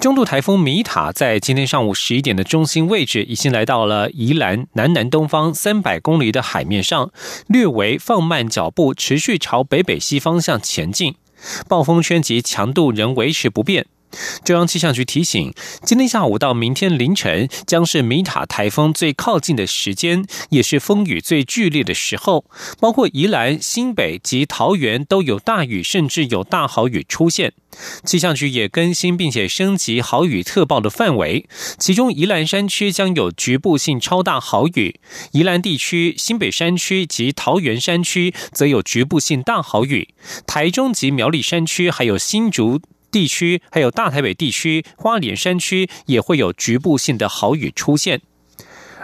中度台风米塔在今天上午十一点的中心位置，已经来到了宜兰南南东方三百公里的海面上，略微放慢脚步，持续朝北北西方向前进。暴风圈及强度仍维持不变。中央气象局提醒，今天下午到明天凌晨将是米塔台风最靠近的时间，也是风雨最剧烈的时候。包括宜兰、新北及桃园都有大雨，甚至有大豪雨出现。气象局也更新并且升级豪雨特报的范围，其中宜兰山区将有局部性超大豪雨，宜兰地区、新北山区及桃园山区则有局部性大豪雨，台中及苗栗山区还有新竹。地区还有大台北地区、花莲山区也会有局部性的豪雨出现。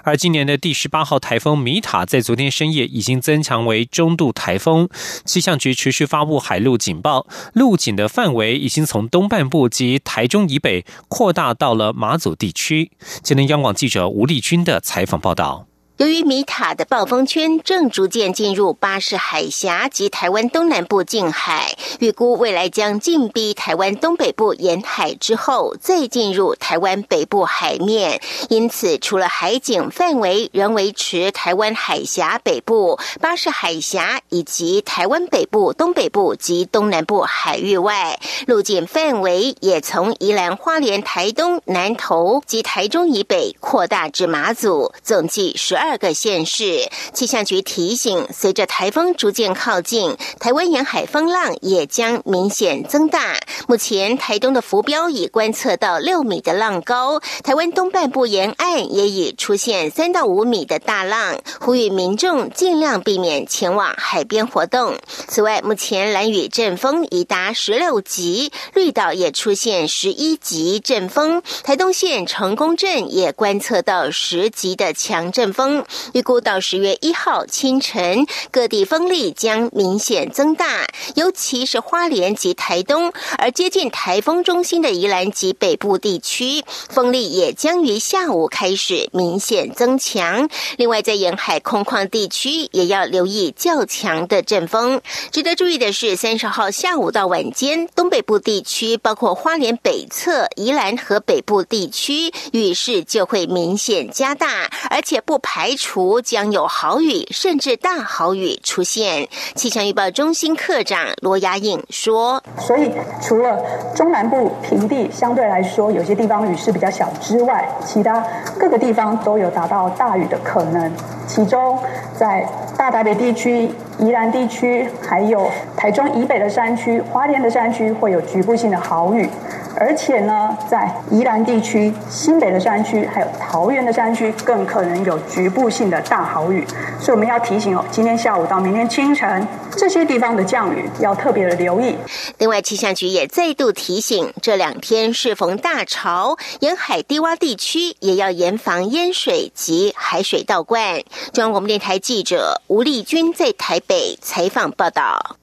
而今年的第十八号台风米塔在昨天深夜已经增强为中度台风，气象局持续发布海陆警报，陆警的范围已经从东半部及台中以北扩大到了马祖地区。今天央广记者吴丽君的采访报道。由于米塔的暴风圈正逐渐进入巴士海峡及台湾东南部近海，预估未来将进逼台湾东北部沿海之后，再进入台湾北部海面。因此，除了海警范围仍维持台湾海峡北部、巴士海峡以及台湾北部、东北部及东南部海域外，陆警范围也从宜兰花莲、台东南投及台中以北扩大至马祖，总计十二。二个县市气象局提醒，随着台风逐渐靠近，台湾沿海风浪也将明显增大。目前台东的浮标已观测到六米的浪高，台湾东半部沿岸也已出现三到五米的大浪，呼吁民众尽量避免前往海边活动。此外，目前蓝雨阵风已达十六级，绿岛也出现十一级阵风，台东县成功镇也观测到十级的强阵风。预估到十月一号清晨，各地风力将明显增大，尤其是花莲及台东，而接近台风中心的宜兰及北部地区，风力也将于下午开始明显增强。另外，在沿海空旷地区，也要留意较强的阵风。值得注意的是，三十号下午到晚间，东北部地区，包括花莲北侧、宜兰和北部地区，雨势就会明显加大，而且不排。排除将有豪雨甚至大豪雨出现。气象预报中心科长罗雅颖说：“所以除了中南部平地相对来说有些地方雨势比较小之外，其他各个地方都有达到大雨的可能。其中在大台北地区、宜兰地区，还有台中以北的山区、花莲的山区，会有局部性的豪雨。”而且呢，在宜兰地区、新北的山区，还有桃园的山区，更可能有局步性的大豪雨。所以我们要提醒哦，今天下午到明天清晨，这些地方的降雨要特别的留意。另外，气象局也再度提醒，这两天适逢大潮，沿海低洼地区也要严防淹水及海水倒灌。中央广播电台记者吴丽君在台北采访报道。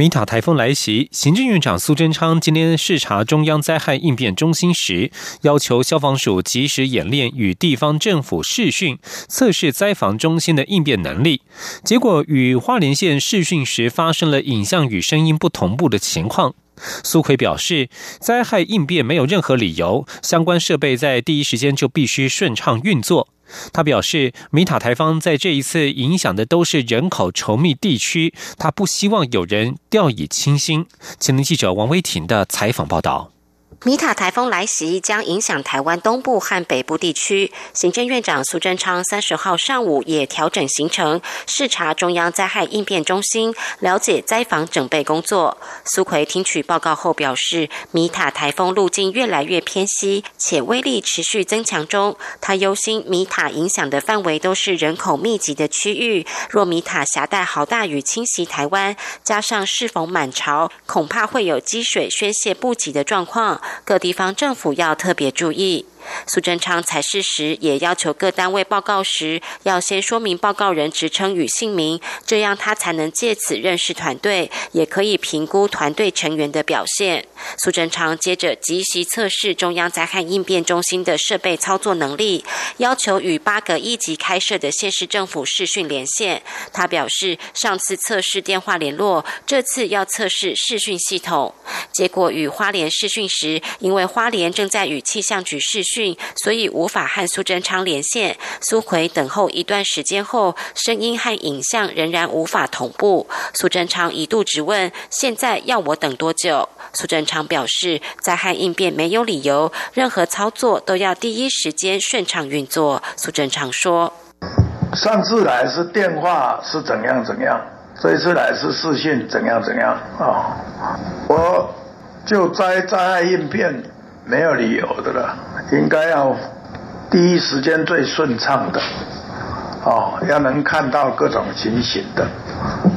米塔台风来袭，行政院长苏贞昌今天视察中央灾害应变中心时，要求消防署及时演练与地方政府视讯测试灾防中心的应变能力。结果与花莲县视讯时发生了影像与声音不同步的情况。苏奎表示，灾害应变没有任何理由，相关设备在第一时间就必须顺畅运作。他表示，米塔台方在这一次影响的都是人口稠密地区，他不希望有人掉以轻心。前年记者王威婷的采访报道。米塔台风来袭将影响台湾东部和北部地区。行政院长苏贞昌三十号上午也调整行程，视察中央灾害应变中心，了解灾防准备工作。苏奎听取报告后表示，米塔台风路径越来越偏西，且威力持续增强中。他忧心米塔影响的范围都是人口密集的区域，若米塔携带好大雨侵袭台湾，加上适逢满潮，恐怕会有积水宣泄不及的状况。各地方政府要特别注意。苏贞昌采视时也要求各单位报告时要先说明报告人职称与姓名，这样他才能借此认识团队，也可以评估团队成员的表现。苏贞昌接着即席测试中央灾害应变中心的设备操作能力，要求与八个一级开设的县市政府视讯连线。他表示，上次测试电话联络，这次要测试视讯系统。结果与花莲视讯时，因为花莲正在与气象局视讯，所以无法和苏贞昌连线。苏奎等候一段时间后，声音和影像仍然无法同步。苏贞昌一度质问：“现在要我等多久？”苏贞昌表示，灾害应变没有理由，任何操作都要第一时间顺畅运作。苏贞昌说：“上次来是电话是怎样怎样，这一次来是视讯怎样怎样啊？我就灾灾害应变没有理由的了，应该要第一时间最顺畅的，哦，要能看到各种情形的，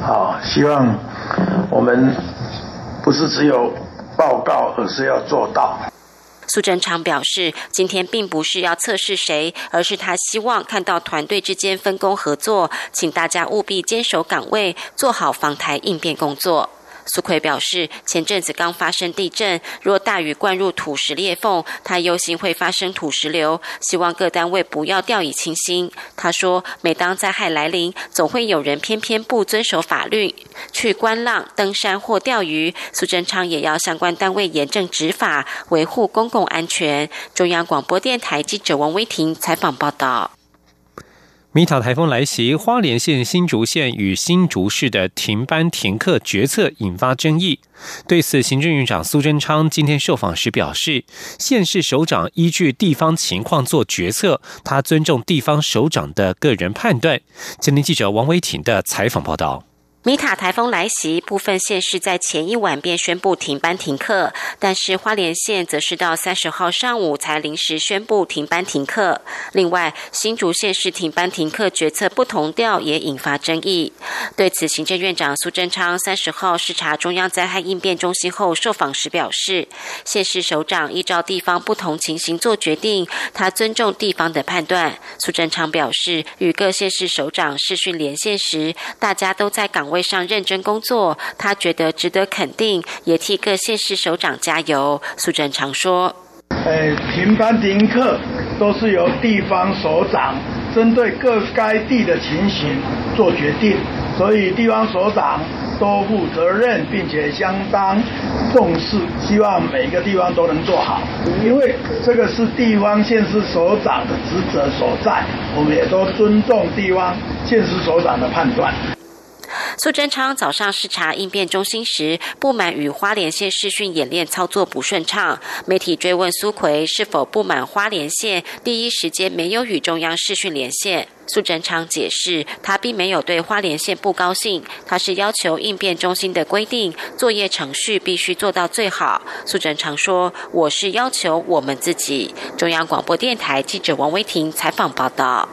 好，希望我们不是只有。”报告，而是要做到。苏贞昌表示，今天并不是要测试谁，而是他希望看到团队之间分工合作，请大家务必坚守岗位，做好防台应变工作。苏奎表示，前阵子刚发生地震，若大雨灌入土石裂缝，他忧心会发生土石流，希望各单位不要掉以轻心。他说，每当灾害来临，总会有人偏偏不遵守法律，去观浪、登山或钓鱼。苏贞昌也要相关单位严正执法，维护公共安全。中央广播电台记者王威婷采访报道。米塔台风来袭，花莲县新竹县与新竹市的停班停课决策引发争议。对此，行政院长苏贞昌今天受访时表示，县市首长依据地方情况做决策，他尊重地方首长的个人判断。今天记者王维婷的采访报道。米塔台风来袭，部分县市在前一晚便宣布停班停课，但是花莲县则是到三十号上午才临时宣布停班停课。另外，新竹县市停班停课决策不同调，也引发争议。对此，行政院长苏贞昌三十号视察中央灾害应变中心后受访时表示，县市首长依照地方不同情形做决定，他尊重地方的判断。苏贞昌表示，与各县市首长视讯连线时，大家都在岗。位上认真工作，他觉得值得肯定，也替各县市首长加油。苏贞常说：“哎，停班停课都是由地方首长针对各该地的情形做决定，所以地方首长都负责任，并且相当重视，希望每个地方都能做好。因为这个是地方县市首长的职责所在，我们也都尊重地方县市首长的判断。”苏贞昌早上视察应变中心时，不满与花莲县视讯演练操作不顺畅。媒体追问苏奎是否不满花莲县第一时间没有与中央视讯连线，苏贞昌解释，他并没有对花莲县不高兴，他是要求应变中心的规定作业程序必须做到最好。苏贞昌说：“我是要求我们自己。”中央广播电台记者王威婷采访报道。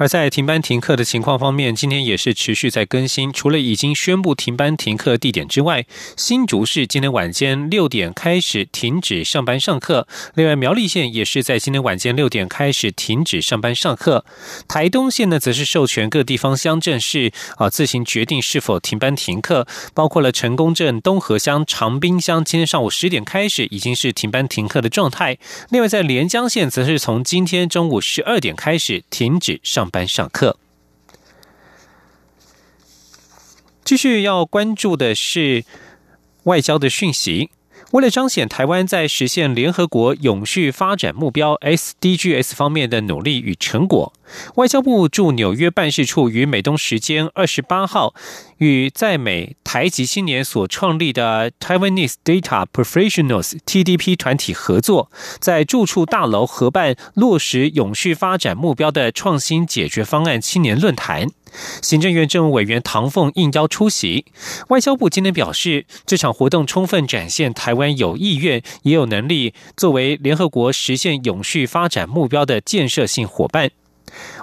而在停班停课的情况方面，今天也是持续在更新。除了已经宣布停班停课地点之外，新竹市今天晚间六点开始停止上班上课。另外，苗栗县也是在今天晚间六点开始停止上班上课。台东县呢，则是授权各地方乡镇市啊自行决定是否停班停课，包括了成功镇、东河乡、长滨乡，今天上午十点开始已经是停班停课的状态。另外，在连江县，则是从今天中午十二点开始停止上。班上课，继续要关注的是外交的讯息。为了彰显台湾在实现联合国永续发展目标 （SDGs） 方面的努力与成果，外交部驻纽约办事处于美东时间二十八号，与在美台籍青年所创立的 Taiwanese Data Professionals（TDP） 团体合作，在驻处大楼合办落实永续发展目标的创新解决方案青年论坛。行政院政务委员唐凤应邀出席。外交部今天表示，这场活动充分展现台湾有意愿也有能力作为联合国实现永续发展目标的建设性伙伴。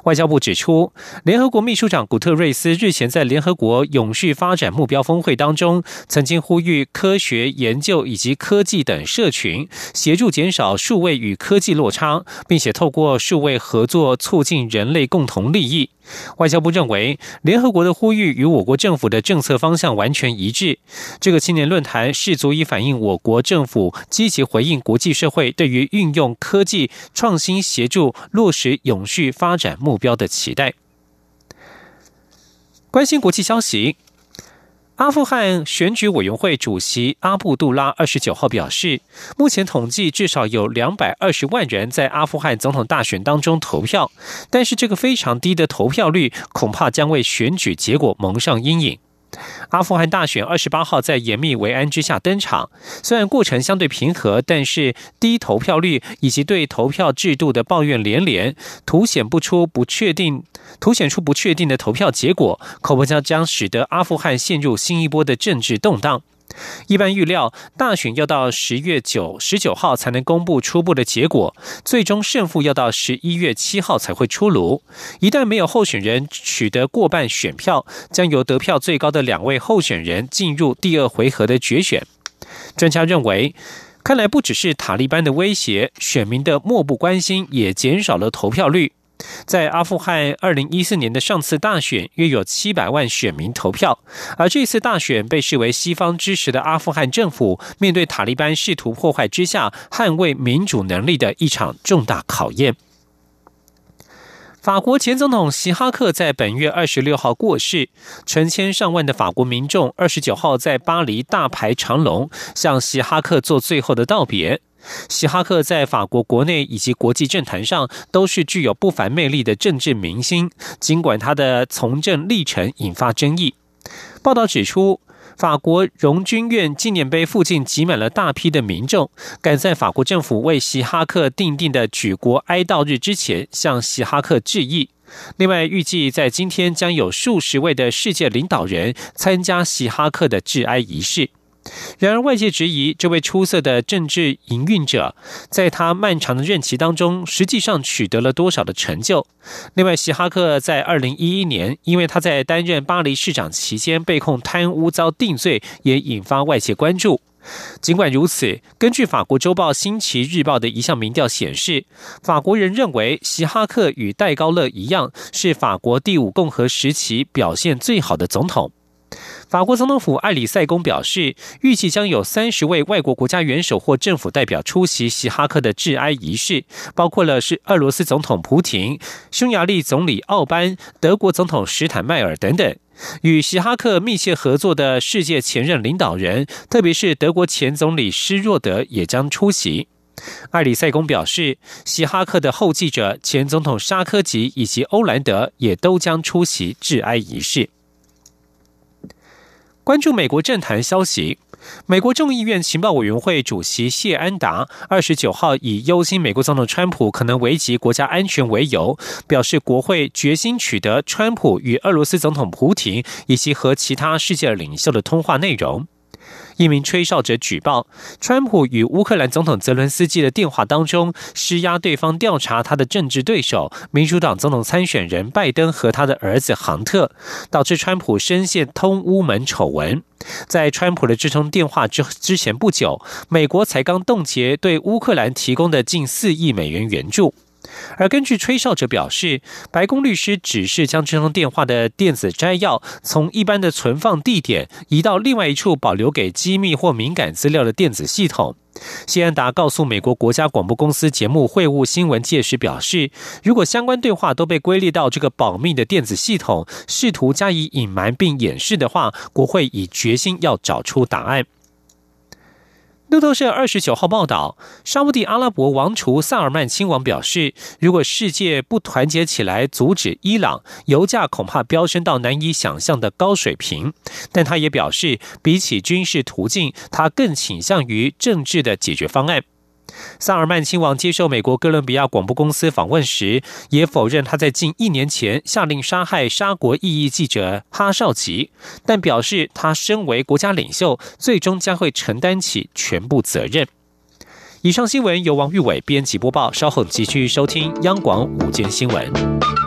外交部指出，联合国秘书长古特瑞斯日前在联合国永续发展目标峰会当中，曾经呼吁科学研究以及科技等社群协助减少数位与科技落差，并且透过数位合作促进人类共同利益。外交部认为，联合国的呼吁与我国政府的政策方向完全一致。这个青年论坛是足以反映我国政府积极回应国际社会对于运用科技创新协助落实永续发展目标的期待。关心国际消息。阿富汗选举委员会主席阿布杜拉二十九号表示，目前统计至少有两百二十万人在阿富汗总统大选当中投票，但是这个非常低的投票率恐怕将为选举结果蒙上阴影。阿富汗大选二十八号在严密维安之下登场，虽然过程相对平和，但是低投票率以及对投票制度的抱怨连连，凸显不出不确定，凸显出不确定的投票结果，恐怕将将使得阿富汗陷入新一波的政治动荡。一般预料，大选要到十月九十九号才能公布初步的结果，最终胜负要到十一月七号才会出炉。一旦没有候选人取得过半选票，将由得票最高的两位候选人进入第二回合的决选。专家认为，看来不只是塔利班的威胁，选民的漠不关心也减少了投票率。在阿富汗二零一四年的上次大选，约有七百万选民投票，而这次大选被视为西方支持的阿富汗政府面对塔利班试图破坏之下捍卫民主能力的一场重大考验。法国前总统希哈克在本月二十六号过世，成千上万的法国民众二十九号在巴黎大排长龙，向希哈克做最后的道别。希哈克在法国国内以及国际政坛上都是具有不凡魅力的政治明星，尽管他的从政历程引发争议。报道指出，法国荣军院纪念碑附近挤满了大批的民众，赶在法国政府为希哈克定定的举国哀悼日之前向希哈克致意。另外，预计在今天将有数十位的世界领导人参加希哈克的致哀仪式。然而，外界质疑这位出色的政治营运者，在他漫长的任期当中，实际上取得了多少的成就？另外，希哈克在二零一一年，因为他在担任巴黎市长期间被控贪污遭定罪，也引发外界关注。尽管如此，根据法国周报《新奇日报》的一项民调显示，法国人认为希哈克与戴高乐一样，是法国第五共和时期表现最好的总统。法国总统府艾里塞宫表示，预计将有三十位外国国家元首或政府代表出席席哈克的致哀仪式，包括了是俄罗斯总统普廷、匈牙利总理奥班、德国总统施坦迈尔等等。与席哈克密切合作的世界前任领导人，特别是德国前总理施若德也将出席。艾里塞宫表示，席哈克的后继者前总统沙科吉以及欧兰德也都将出席致哀仪式。关注美国政坛消息，美国众议院情报委员会主席谢安达二十九号以忧心美国总统川普可能危及国家安全为由，表示国会决心取得川普与俄罗斯总统普京以及和其他世界领袖的通话内容。一名吹哨者举报，川普与乌克兰总统泽伦斯基的电话当中施压对方调查他的政治对手民主党总统参选人拜登和他的儿子杭特，导致川普深陷通乌门丑闻。在川普的这通电话之之前不久，美国才刚冻结对乌克兰提供的近四亿美元援助。而根据吹哨者表示，白宫律师只是将这通电话的电子摘要从一般的存放地点移到另外一处保留给机密或敏感资料的电子系统。谢安达告诉美国国家广播公司节目《会晤新闻界》时表示，如果相关对话都被归类到这个保密的电子系统，试图加以隐瞒并掩饰的话，国会已决心要找出答案。路透社二十九号报道，沙地阿拉伯王储萨尔曼亲王表示，如果世界不团结起来阻止伊朗，油价恐怕飙升到难以想象的高水平。但他也表示，比起军事途径，他更倾向于政治的解决方案。萨尔曼亲王接受美国哥伦比亚广播公司访问时，也否认他在近一年前下令杀害沙国异议记者哈绍吉，但表示他身为国家领袖，最终将会承担起全部责任。以上新闻由王玉伟编辑播报，稍后继续收听央广午间新闻。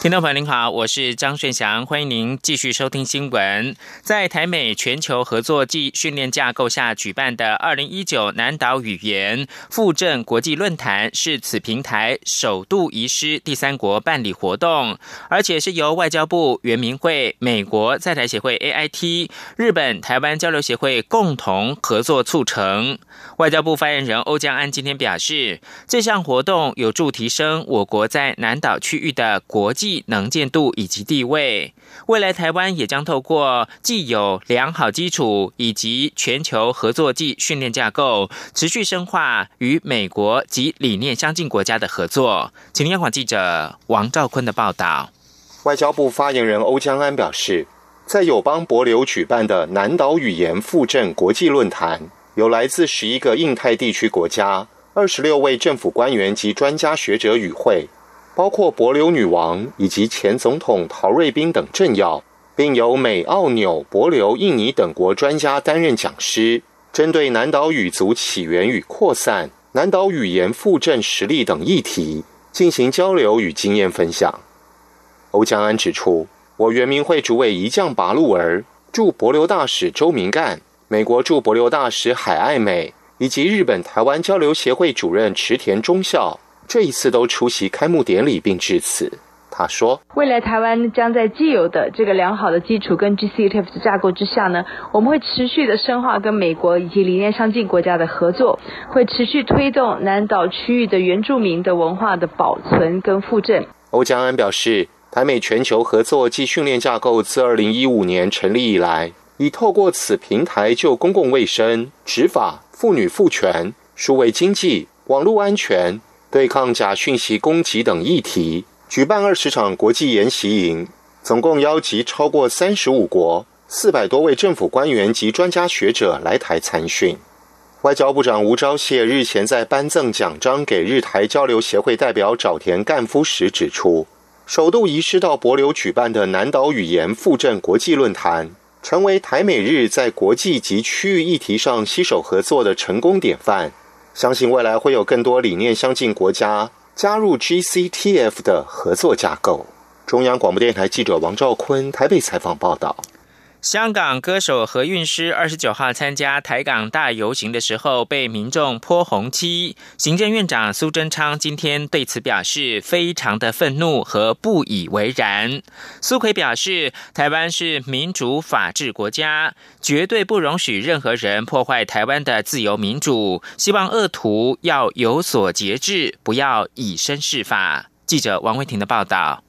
听众朋友您好，我是张顺祥，欢迎您继续收听新闻。在台美全球合作暨训练架构下举办的二零一九南岛语言复振国际论坛，是此平台首度移师第三国办理活动，而且是由外交部、原民会、美国在台协会 AIT、日本台湾交流协会共同合作促成。外交部发言人欧江安今天表示，这项活动有助提升我国在南岛区域的国际。能见度以及地位，未来台湾也将透过既有良好基础以及全球合作暨训练架构，持续深化与美国及理念相近国家的合作。请央广记者王兆坤的报道。外交部发言人欧江安表示，在友邦博流举办的南岛语言复振国际论坛，有来自十一个印太地区国家二十六位政府官员及专家学者与会。包括博流女王以及前总统陶瑞宾等政要，并由美、澳、纽、博流、印尼等国专家担任讲师，针对南岛语族起源与扩散、南岛语言复振实力等议题进行交流与经验分享。欧江安指出，我原名会主委一将拔路儿、驻博流大使周明干、美国驻博流大使海爱美以及日本台湾交流协会主任池田忠孝。这一次都出席开幕典礼并致辞。他说：“未来台湾将在既有的这个良好的基础跟 GCTF 的架构之下呢，我们会持续的深化跟美国以及理念相近国家的合作，会持续推动南岛区域的原住民的文化的保存跟复振。”欧江安表示，台美全球合作暨训练架构自二零一五年成立以来，已透过此平台就公共卫生、执法、妇女赋权、数位经济、网络安全。对抗假讯息攻击等议题，举办二十场国际研习营，总共邀集超过三十五国四百多位政府官员及专家学者来台参训。外交部长吴钊燮日前在颁赠奖章给日台交流协会代表沼田干夫时指出，首度移师到博流举办的南岛语言复振国际论坛，成为台美日在国际及区域议题上携手合作的成功典范。相信未来会有更多理念相近国家加入 GCTF 的合作架构。中央广播电台记者王兆坤台北采访报道。香港歌手何韵诗二十九号参加台港大游行的时候，被民众泼红漆。行政院长苏贞昌今天对此表示非常的愤怒和不以为然。苏奎表示，台湾是民主法治国家，绝对不容许任何人破坏台湾的自由民主。希望恶徒要有所节制，不要以身试法。记者王慧婷的报道。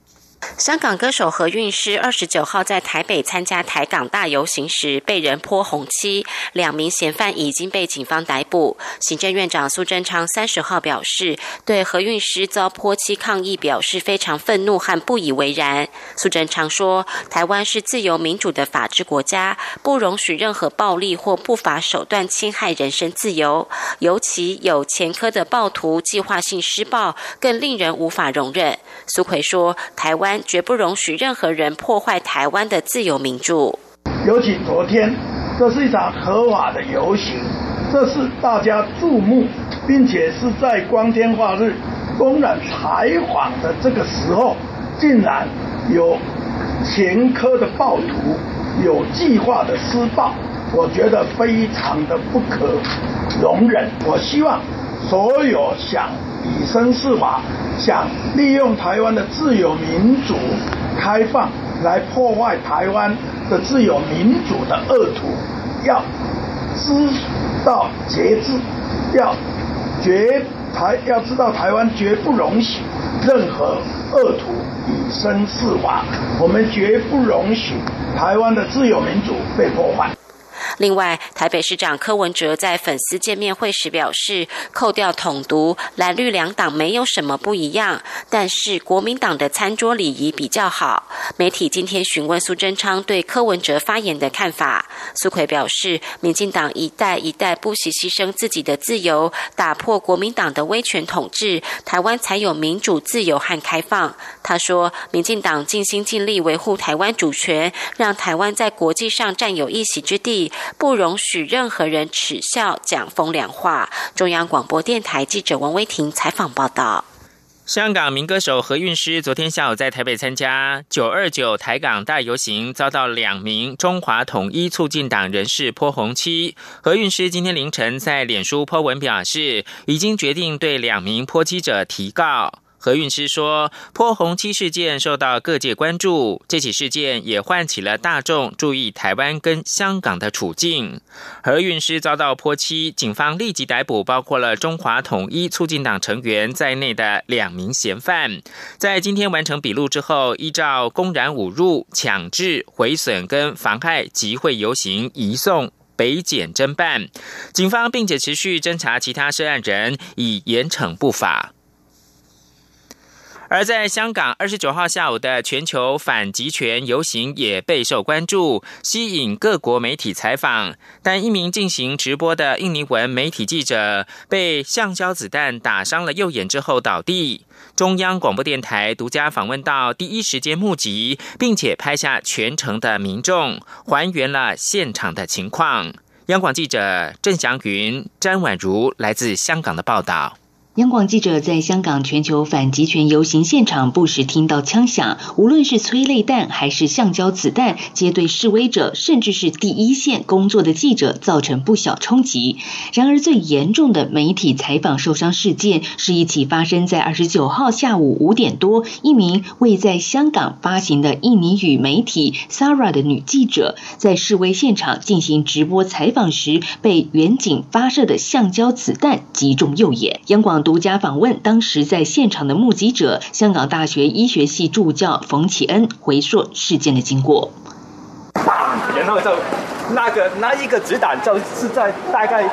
香港歌手何韵诗二十九号在台北参加台港大游行时被人泼红漆，两名嫌犯已经被警方逮捕。行政院长苏贞昌三十号表示，对何韵诗遭泼漆抗议表示非常愤怒和不以为然。苏贞昌说：“台湾是自由民主的法治国家，不容许任何暴力或不法手段侵害人身自由，尤其有前科的暴徒计划性施暴，更令人无法容忍。”苏奎说：“台湾。”绝不容许任何人破坏台湾的自由民主。尤其昨天，这是一场合法的游行，这是大家注目，并且是在光天化日公然采访的这个时候，竟然有前科的暴徒有计划的施暴，我觉得非常的不可容忍。我希望所有想。以身试法，想利用台湾的自由民主开放来破坏台湾的自由民主的恶徒，要知道节制，要绝台要知道台湾绝不容许任何恶徒以身试法，我们绝不容许台湾的自由民主被破坏。另外，台北市长柯文哲在粉丝见面会时表示，扣掉统独，蓝绿两党没有什么不一样，但是国民党的餐桌礼仪比较好。媒体今天询问苏贞昌对柯文哲发言的看法，苏奎表示，民进党一代一代不惜牺牲自己的自由，打破国民党的威权统治，台湾才有民主、自由和开放。他说，民进党尽心尽力维护台湾主权，让台湾在国际上占有一席之地。不容许任何人耻笑、讲风凉话。中央广播电台记者王威婷采访报道。香港民歌手何韵诗昨天下午在台北参加九二九台港大游行，遭到两名中华统一促进党人士泼红漆。何韵诗今天凌晨在脸书泼文表示，已经决定对两名泼漆者提告。何韵诗说：“泼红漆事件受到各界关注，这起事件也唤起了大众注意台湾跟香港的处境。何韵诗遭到泼漆，警方立即逮捕包括了中华统一促进党成员在内的两名嫌犯。在今天完成笔录之后，依照公然侮辱、强制毁损跟妨害集会游行移送北检侦办。警方并且持续侦查其他涉案人，以严惩不法。”而在香港，二十九号下午的全球反极权游行也备受关注，吸引各国媒体采访。但一名进行直播的印尼文媒体记者被橡胶子弹打伤了右眼之后倒地。中央广播电台独家访问到第一时间目击，并且拍下全程的民众，还原了现场的情况。央广记者郑祥云、詹婉如来自香港的报道。央广记者在香港全球反极权游行现场不时听到枪响，无论是催泪弹还是橡胶子弹，皆对示威者甚至是第一线工作的记者造成不小冲击。然而，最严重的媒体采访受伤事件，是一起发生在二十九号下午五点多，一名未在香港发行的印尼语媒体 Sara 的女记者，在示威现场进行直播采访时，被远警发射的橡胶子弹击中右眼。央广。独家访问当时在现场的目击者，香港大学医学系助教冯启恩回溯事件的经过。然后就那个那一个子弹就是在大概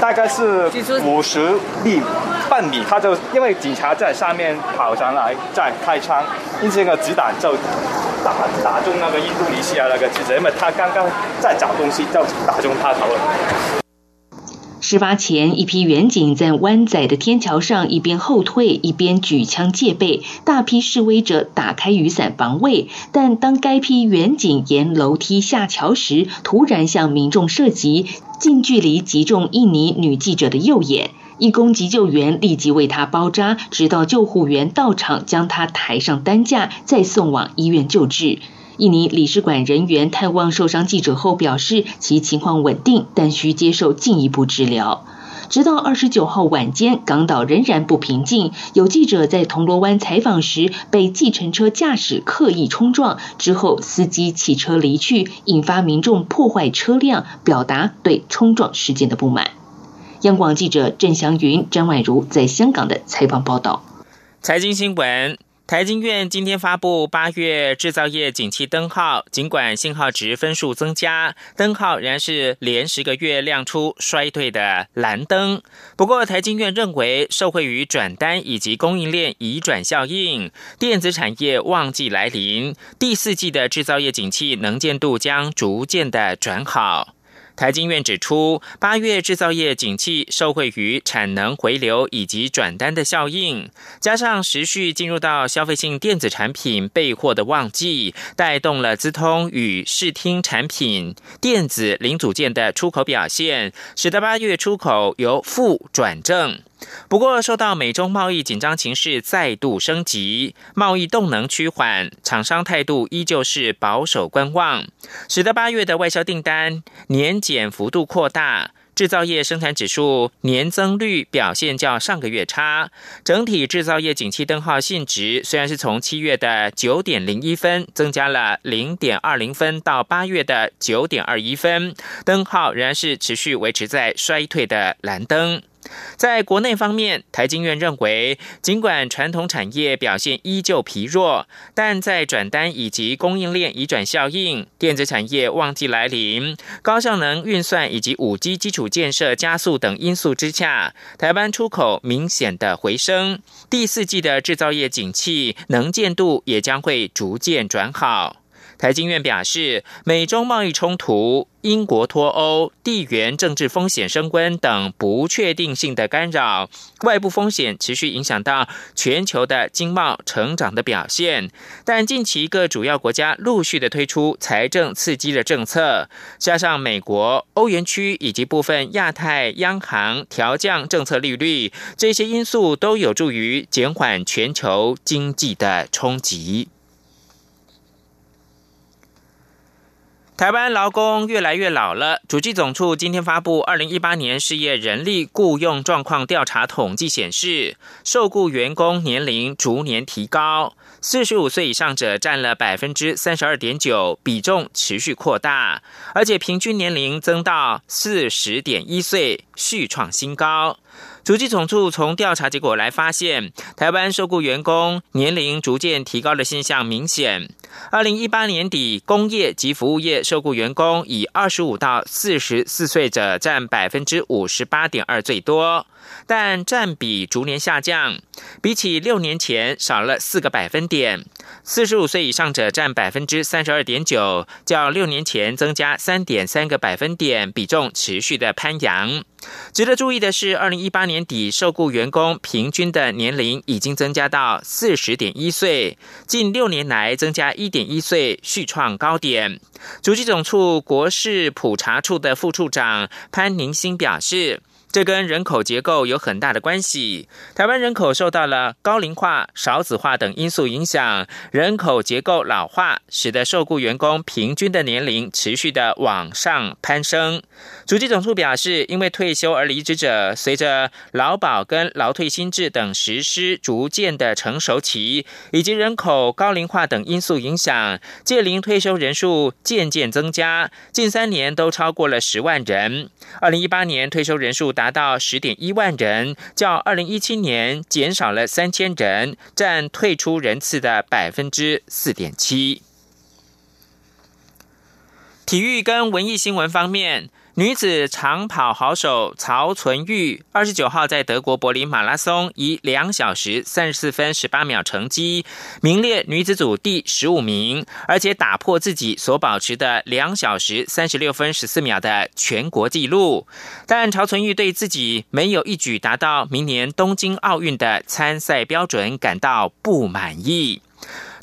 大概是五十米半米，他就因为警察在上面跑上来再开枪，因此那个子弹就打打中那个印度尼西亚那个记者，因为他刚刚在找东西，就打中他头了。事发前，一批远警在湾仔的天桥上一边后退，一边举枪戒备。大批示威者打开雨伞防卫，但当该批远警沿楼梯下桥时，突然向民众射击，近距离击中印尼女记者的右眼。义工急救员立即为她包扎，直到救护员到场将她抬上担架，再送往医院救治。印尼领事馆人员探望受伤记者后表示，其情况稳定，但需接受进一步治疗。直到二十九号晚间，港岛仍然不平静。有记者在铜锣湾采访时，被计程车驾驶刻意冲撞，之后司机弃车离去，引发民众破坏车辆，表达对冲撞事件的不满。央广记者郑祥云、张婉如在香港的采访报道。财经新闻。台经院今天发布八月制造业景气灯号，尽管信号值分数增加，灯号仍然是连十个月亮出衰退的蓝灯。不过，台经院认为，受惠于转单以及供应链移转效应，电子产业旺季来临，第四季的制造业景气能见度将逐渐的转好。台经院指出，八月制造业景气受惠于产能回流以及转单的效应，加上持续进入到消费性电子产品备货的旺季，带动了资通与视听产品电子零组件的出口表现，使得八月出口由负转正。不过，受到美中贸易紧张情势再度升级，贸易动能趋缓，厂商态度依旧是保守观望，使得八月的外销订单年减幅度扩大，制造业生产指数年增率表现较上个月差。整体制造业景气灯号信值虽然是从七月的九点零一分增加了零点二零分到八月的九点二一分，灯号仍然是持续维持在衰退的蓝灯。在国内方面，台经院认为，尽管传统产业表现依旧疲弱，但在转单以及供应链移转效应、电子产业旺季来临、高效能运算以及五 G 基础建设加速等因素之下，台湾出口明显的回升，第四季的制造业景气能见度也将会逐渐转好。台经院表示，美中贸易冲突、英国脱欧、地缘政治风险升温等不确定性的干扰，外部风险持续影响到全球的经贸成长的表现。但近期各主要国家陆续的推出财政刺激的政策，加上美国、欧元区以及部分亚太央行调降政策利率，这些因素都有助于减缓全球经济的冲击。台湾劳工越来越老了。主计总处今天发布二零一八年事业人力雇佣状况调查统计显示，受雇员工年龄逐年提高，四十五岁以上者占了百分之三十二点九，比重持续扩大，而且平均年龄增到四十点一岁，续创新高。主计总处从调查结果来发现，台湾受雇员工年龄逐渐提高的现象明显。二零一八年底，工业及服务业受雇员工以二十五到四十四岁者占百分之五十八点二最多，但占比逐年下降，比起六年前少了四个百分点。四十五岁以上者占百分之三十二点九，较六年前增加三点三个百分点，比重持续的攀扬。值得注意的是，二零一八年底受雇员工平均的年龄已经增加到四十点一岁，近六年来增加一点一岁，续创高点。主计总处国事普查处的副处长潘宁新表示。这跟人口结构有很大的关系。台湾人口受到了高龄化、少子化等因素影响，人口结构老化，使得受雇员工平均的年龄持续的往上攀升。主计总处表示，因为退休而离职者，随着劳保跟劳退新制等实施逐渐的成熟期，以及人口高龄化等因素影响，届龄退休人数渐渐增加，近三年都超过了十万人。二零一八年退休人数。达到十点一万人，较二零一七年减少了三千人，占退出人次的百分之四点七。体育跟文艺新闻方面。女子长跑好手曹存玉，二十九号在德国柏林马拉松以两小时三十四分十八秒成绩，名列女子组第十五名，而且打破自己所保持的两小时三十六分十四秒的全国纪录。但曹存玉对自己没有一举达到明年东京奥运的参赛标准感到不满意。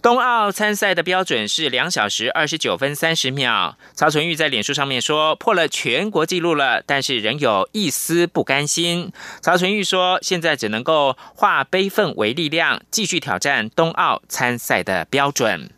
冬奥参赛的标准是两小时二十九分三十秒。曹纯玉在脸书上面说破了全国纪录了，但是仍有一丝不甘心。曹纯玉说，现在只能够化悲愤为力量，继续挑战冬奥参赛的标准。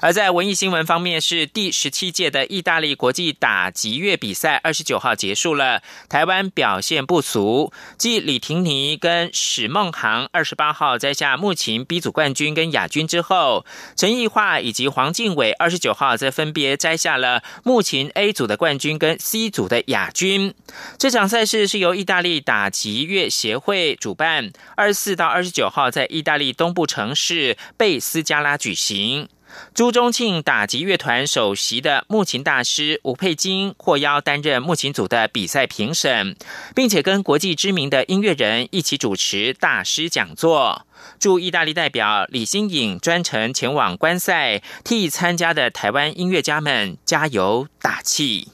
而在文艺新闻方面，是第十七届的意大利国际打击乐比赛二十九号结束了，台湾表现不俗，继李婷妮跟史梦航二十八号摘下目前 B 组冠军跟亚军之后，陈奕化以及黄靖伟二十九号则分别摘下了目前 A 组的冠军跟 C 组的亚军。这场赛事是由意大利打击乐协会主办，二十四到二十九号在意大利东部城市贝斯加拉举行。朱中庆打击乐团首席的木琴大师吴佩金获邀担任木琴组的比赛评审，并且跟国际知名的音乐人一起主持大师讲座。驻意大利代表李新颖专程前往观赛，替参加的台湾音乐家们加油打气。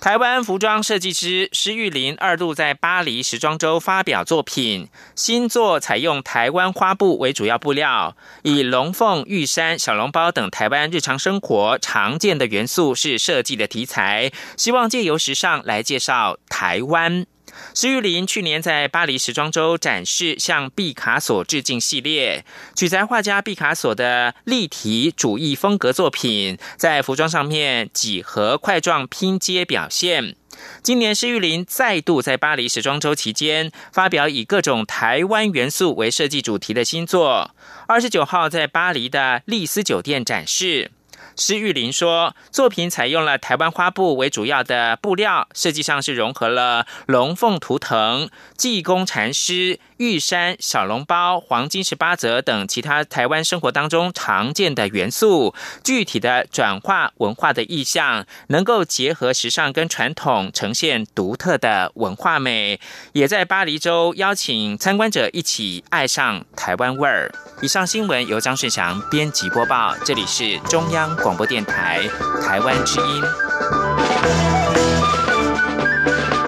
台湾服装设计师施玉林二度在巴黎时装周发表作品，新作采用台湾花布为主要布料，以龙凤、玉山、小笼包等台湾日常生活常见的元素是设计的题材，希望借由时尚来介绍台湾。施玉林去年在巴黎时装周展示向毕卡索致敬系列，取材画家毕卡索的立体主义风格作品，在服装上面几何块状拼接表现。今年施玉林再度在巴黎时装周期间发表以各种台湾元素为设计主题的新作，二十九号在巴黎的丽思酒店展示。施玉林说，作品采用了台湾花布为主要的布料，设计上是融合了龙凤图腾、济公禅师。玉山、小笼包、黄金十八则等其他台湾生活当中常见的元素，具体的转化文化的意象，能够结合时尚跟传统，呈现独特的文化美。也在巴黎州邀请参观者一起爱上台湾味儿。以上新闻由张顺祥编辑播报，这里是中央广播电台台湾之音。